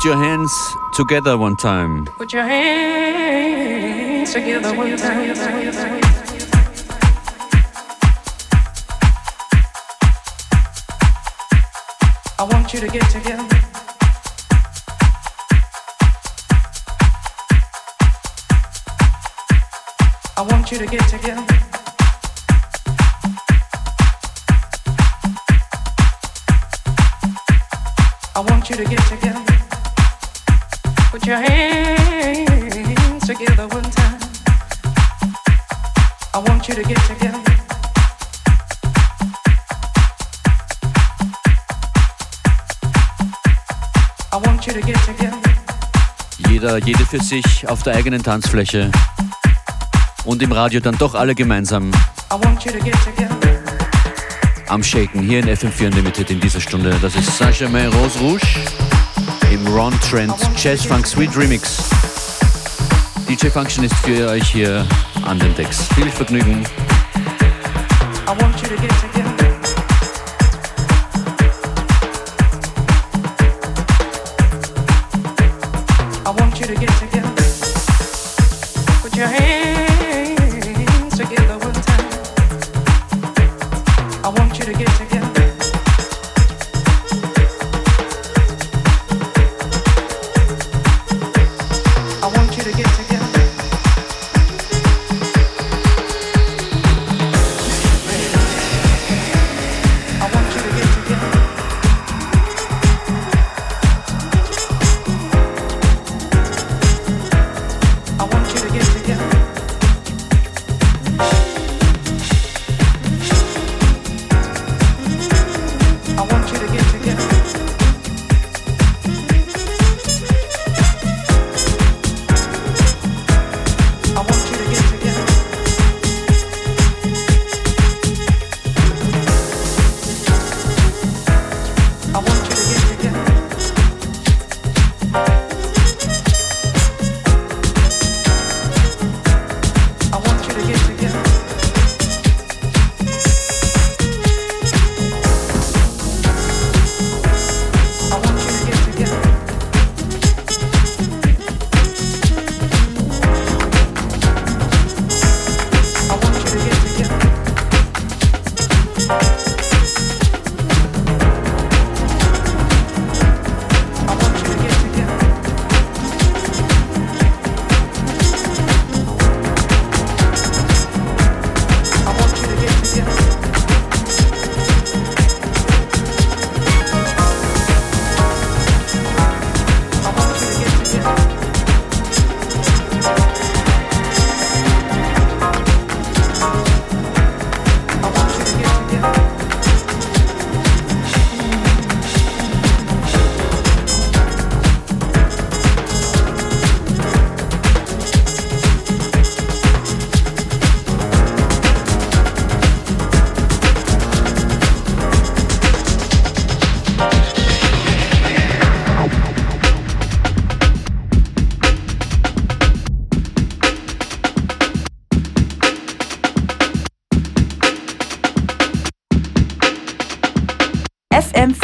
Put your hands together one time. Put your hands together one time. I want you to get together. I want you to get together. I want you to get together. Jeder, jede für sich auf der eigenen Tanzfläche. Und im Radio dann doch alle gemeinsam I want you to get together. am Shaken hier in FM4 Unlimited in dieser Stunde. Das ist Saint-Germain Rose Rouge im Ron Trent Jazz Funk Sweet Remix. DJ Function ist für euch hier an den Decks. Viel Vergnügen. I want you to get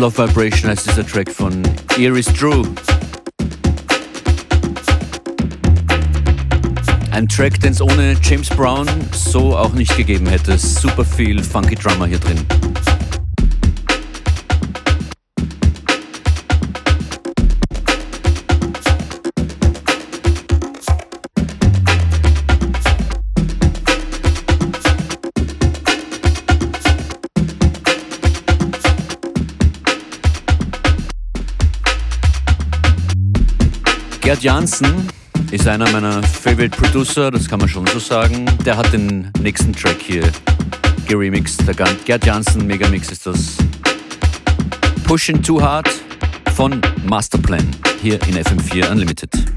Love Vibration heißt dieser Track von Iris Drew. Ein Track, den es ohne James Brown so auch nicht gegeben hätte. Super viel funky Drummer hier drin. Gerd Janssen ist einer meiner Favorite Producer, das kann man schon so sagen. Der hat den nächsten Track hier geremixed. Der Gerd Janssen Megamix ist das. Pushing Too Hard von Masterplan hier in FM4 Unlimited.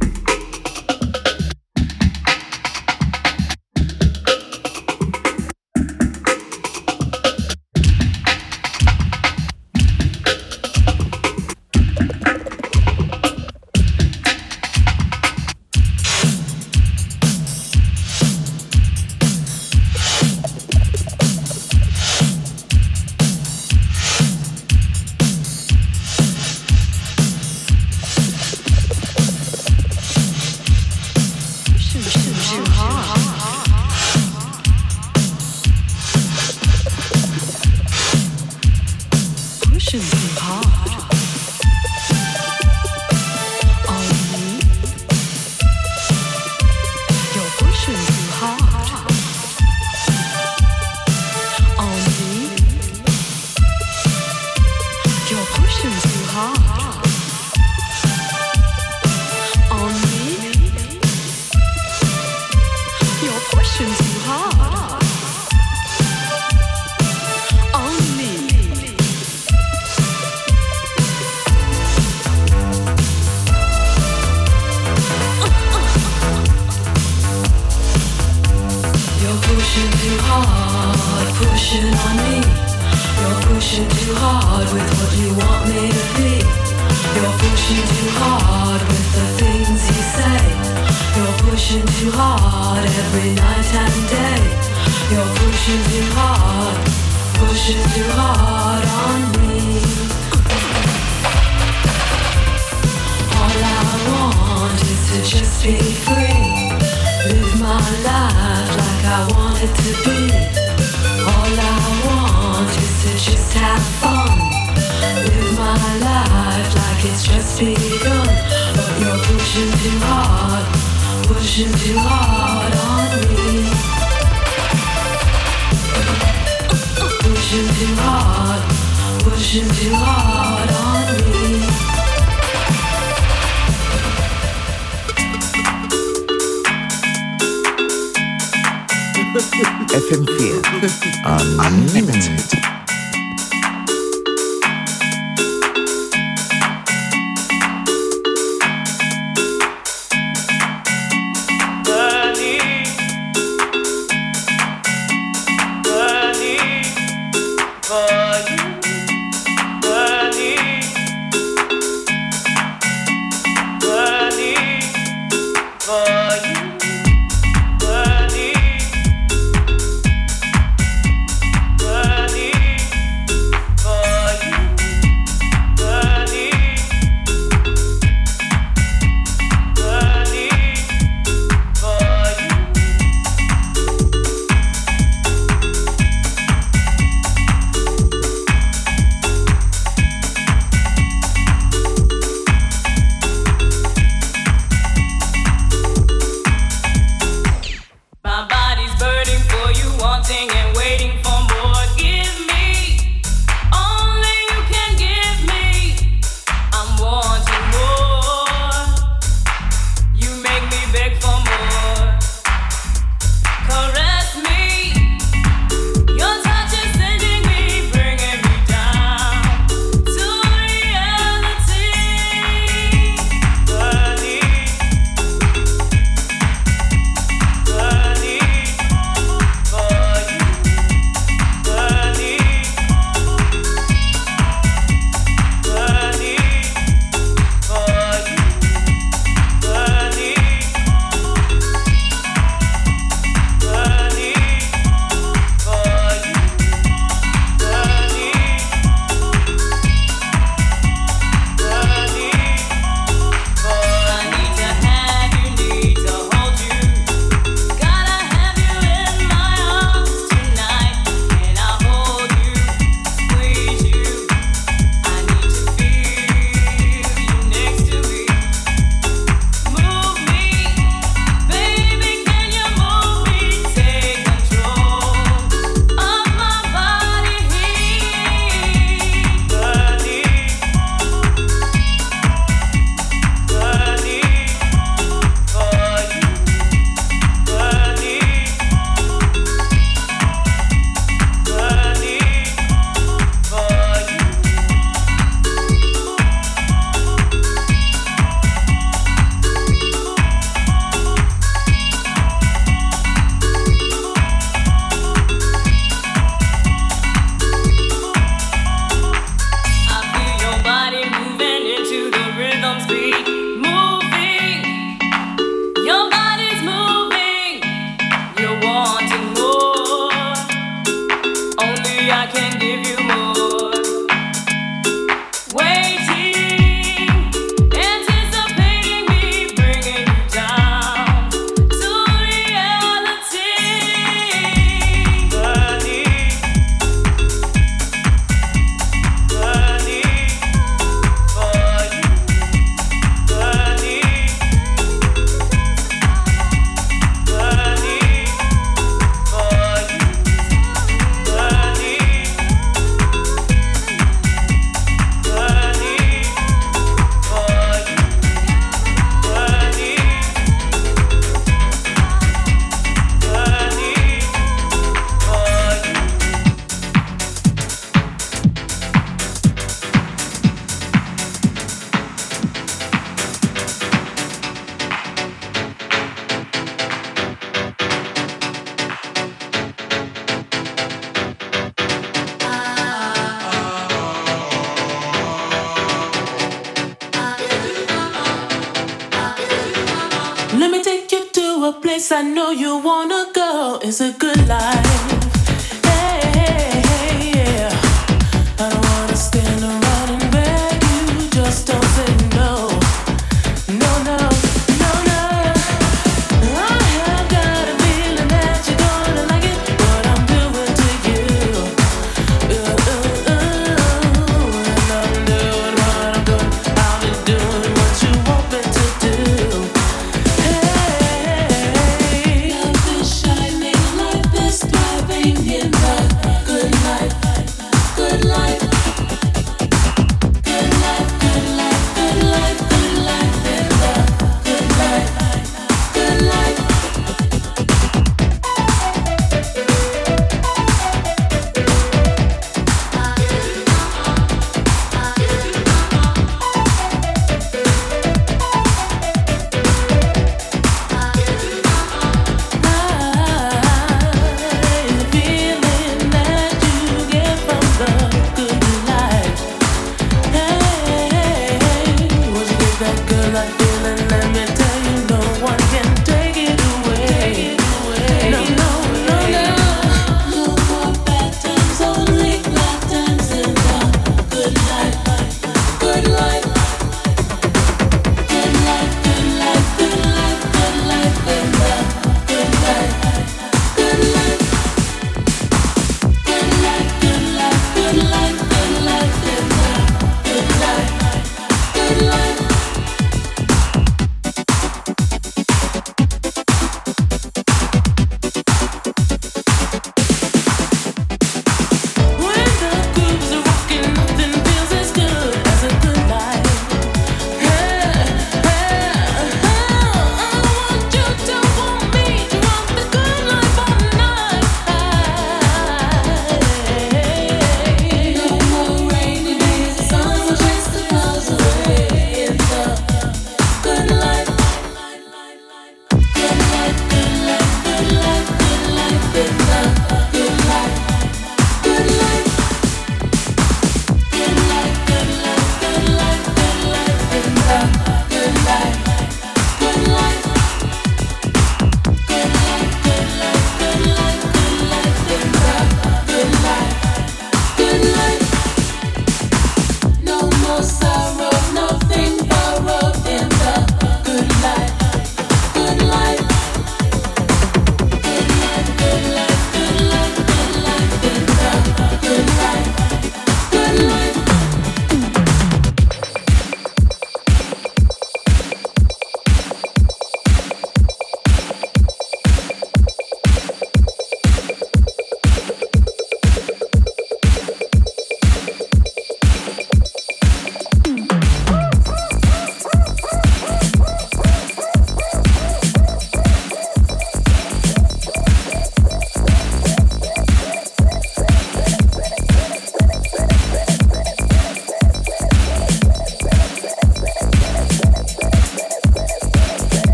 be free. Live my life like I want it to be. All I want is to just have fun. Live my life like it's just begun. But you're pushing too hard, pushing too hard on me. Pushing too hard, pushing too hard on me. FM4 Unlimited.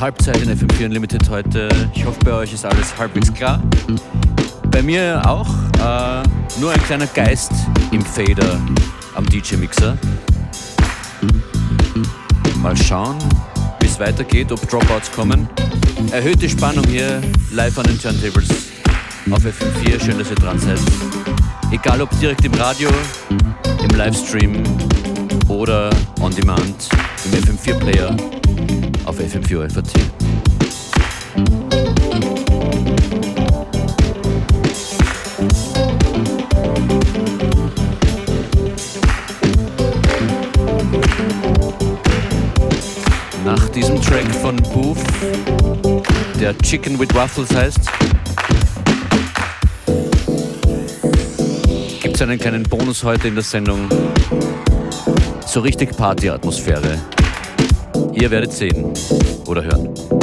Halbzeit in FM4 Unlimited heute. Ich hoffe, bei euch ist alles halbwegs klar. Bei mir auch. Äh, nur ein kleiner Geist im Fader am DJ-Mixer. Mal schauen, wie es weitergeht, ob Dropouts kommen. Erhöhte Spannung hier live an den Turntables auf FM4. Schön, dass ihr dran seid. Egal ob direkt im Radio, im Livestream oder on demand im FM4-Player auf FM4 FAT. Nach diesem Track von Booth, der Chicken with Waffles heißt, gibt es einen kleinen Bonus heute in der Sendung. So richtig Party-Atmosphäre. Ihr werdet sehen oder hören.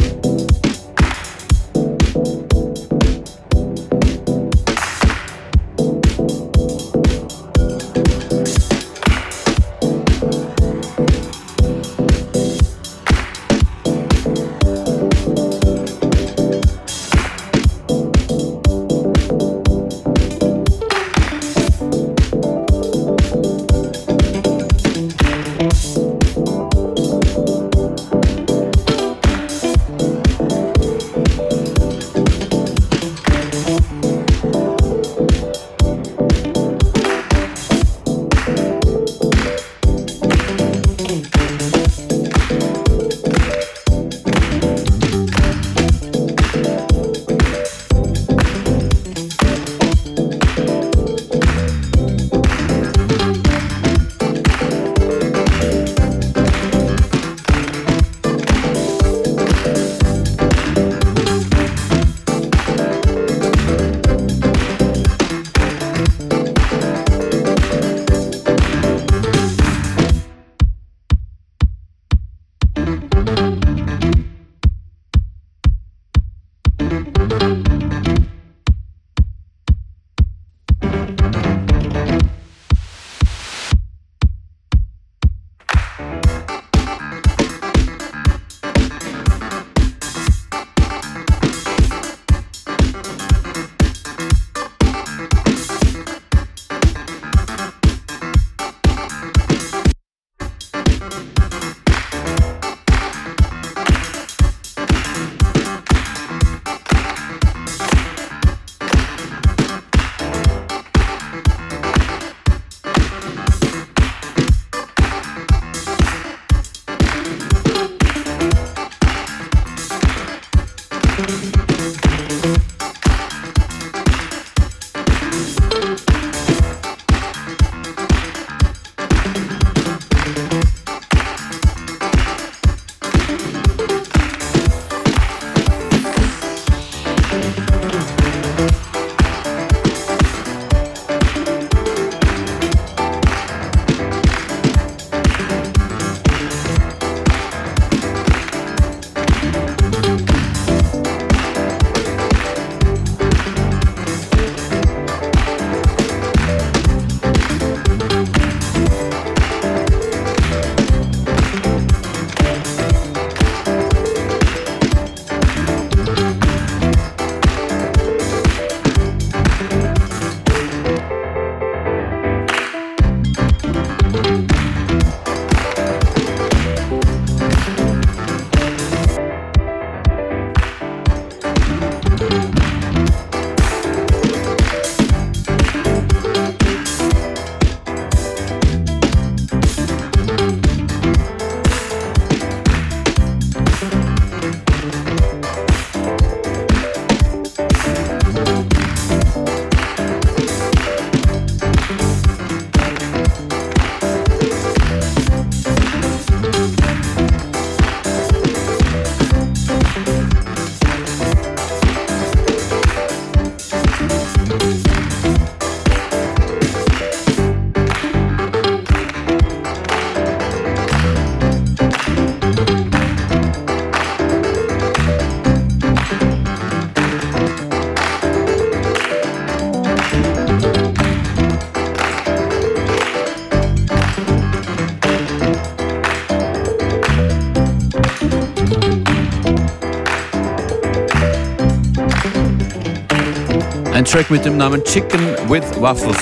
Track mit dem Namen Chicken with Waffles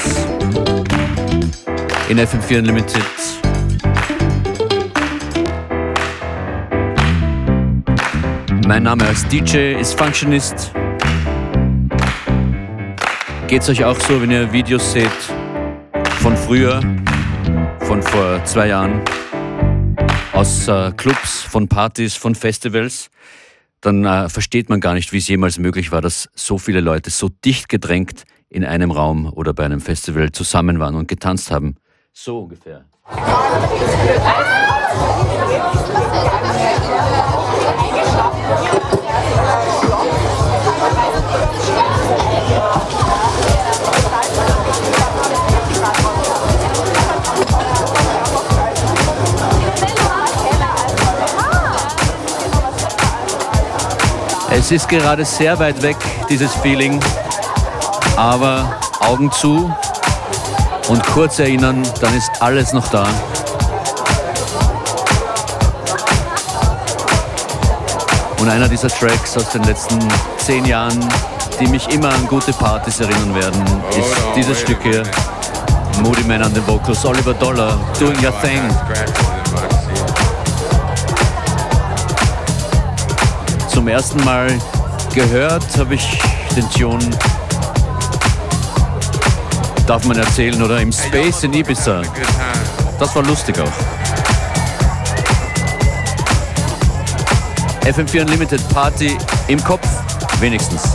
in FM4 Unlimited. Mein Name als DJ ist Functionist. Geht's euch auch so, wenn ihr Videos seht von früher, von vor zwei Jahren, aus äh, Clubs, von Partys, von Festivals? Dann äh, versteht man gar nicht, wie es jemals möglich war, dass so viele Leute so dicht gedrängt in einem Raum oder bei einem Festival zusammen waren und getanzt haben. So ungefähr. Es ist gerade sehr weit weg, dieses Feeling, aber Augen zu und kurz erinnern, dann ist alles noch da. Und einer dieser Tracks aus den letzten zehn Jahren, die mich immer an gute Partys erinnern werden, ist dieses Stück hier. Moody Man an den Vocals, Oliver Dollar, Doing Your Thing. Zum ersten Mal gehört habe ich den Tune, darf man erzählen, oder im Space in Ibiza. Das war lustig auch. FM4 Unlimited Party im Kopf, wenigstens.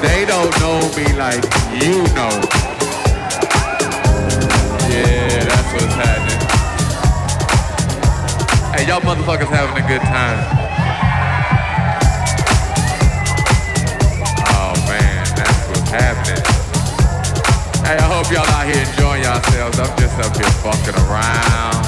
they don't know me like you know. Yeah, that's what's happening. Hey, y'all motherfuckers having a good time. Oh man, that's what's happening. Hey, I hope y'all out here enjoying yourselves. I'm just up here fucking around.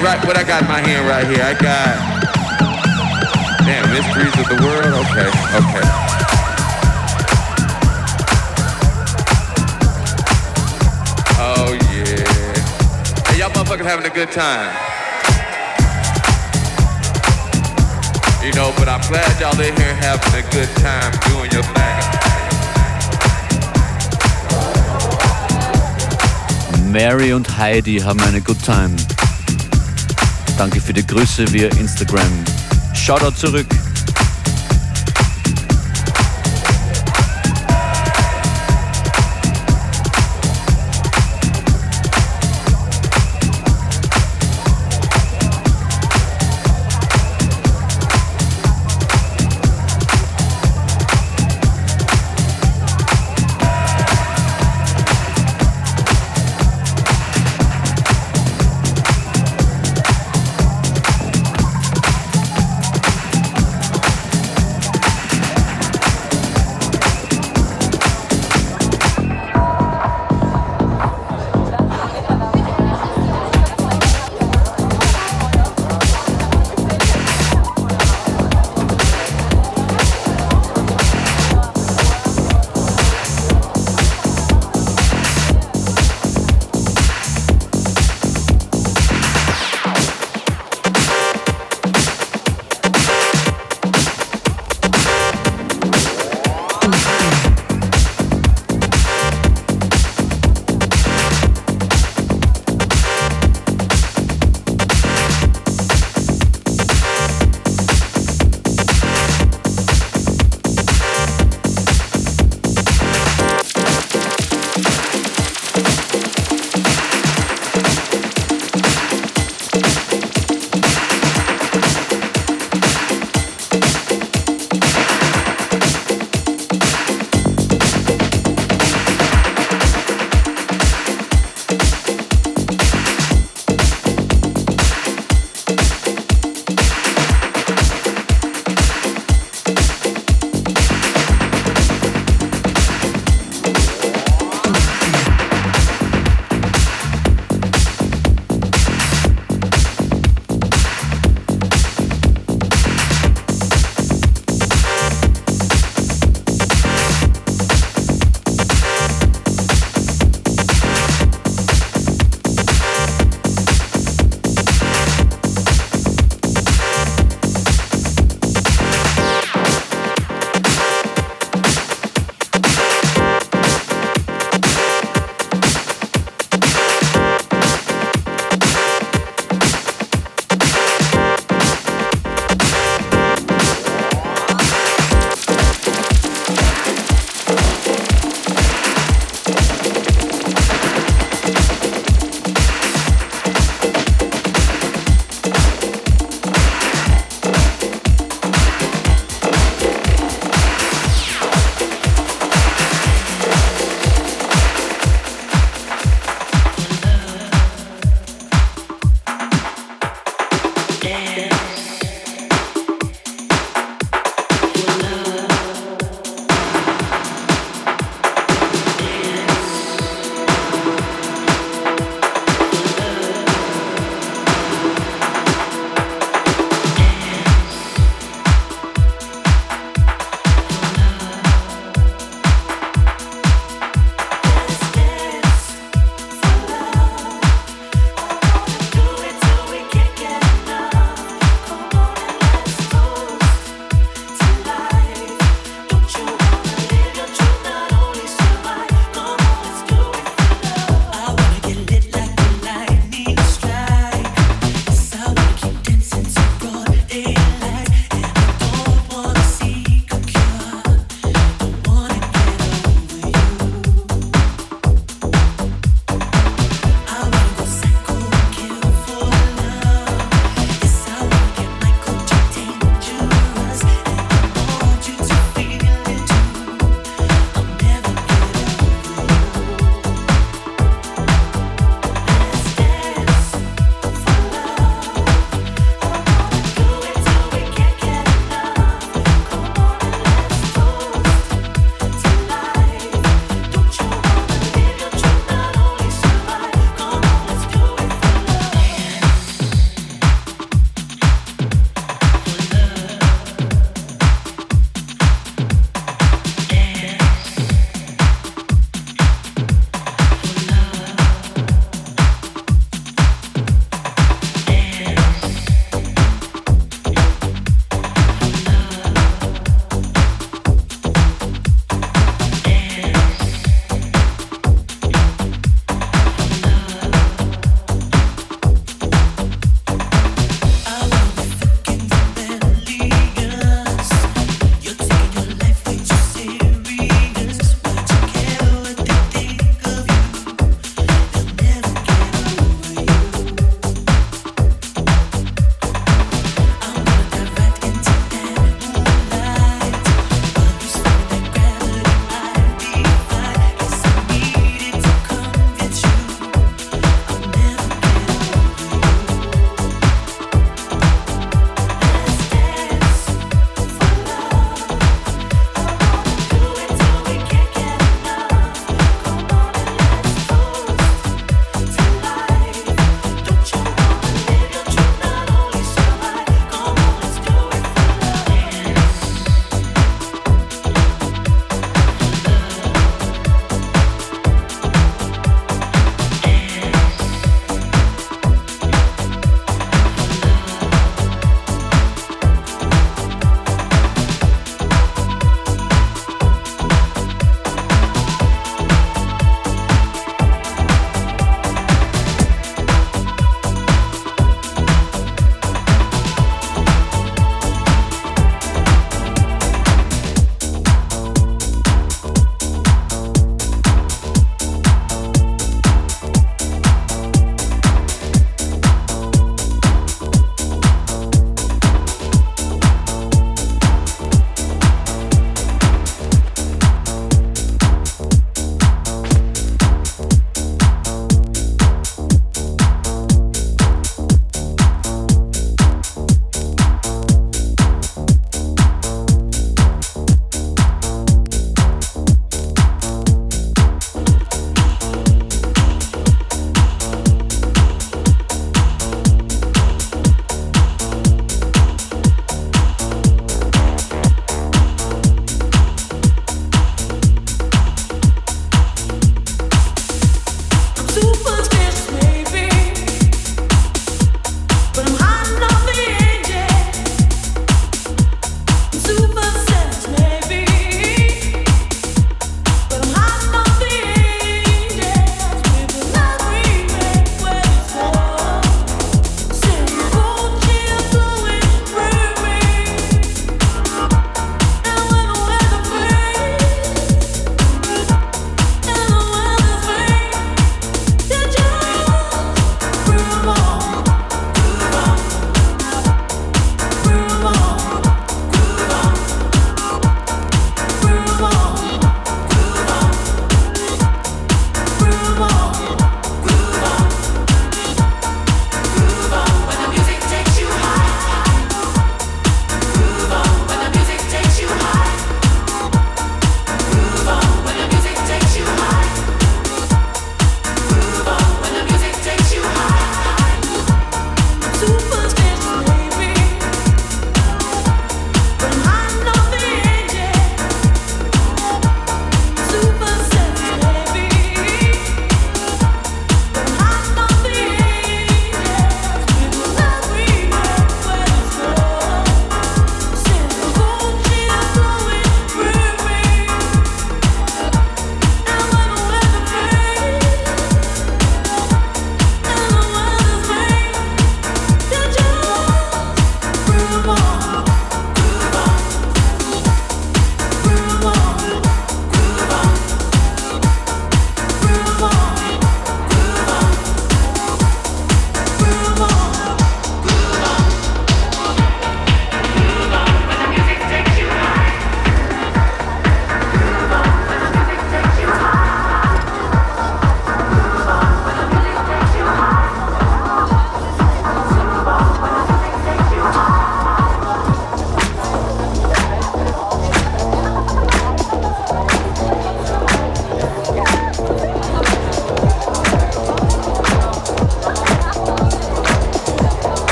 And right, what I got in my hand right here, I got. Damn, mysteries of the world. Okay, okay. Oh yeah. Hey, y'all motherfuckers having a good time. You know, but I'm glad y'all in here having a good time doing your thing. Mary und Heidi haben eine Good Time. Danke für die Grüße via Instagram. Shoutout zurück.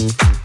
Mm-hmm.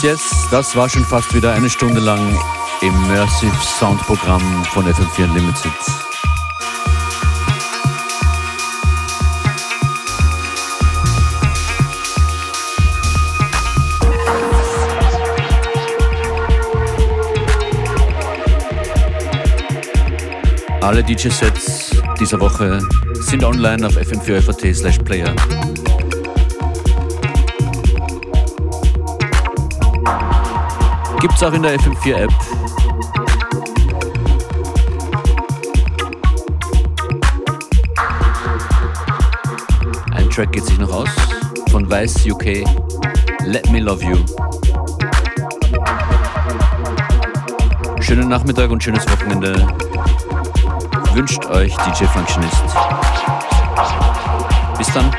Yes, yes, das war schon fast wieder eine Stunde lang Immersive Sound Programm von FM4 Unlimited. Alle DJ-Sets dieser Woche sind online auf fm4 slash player. Gibt's auch in der FM4 App. Ein Track geht sich noch aus von Weiß UK. Let Me Love You. Schönen Nachmittag und schönes Wochenende. Wünscht euch DJ Functionist. Bis dann.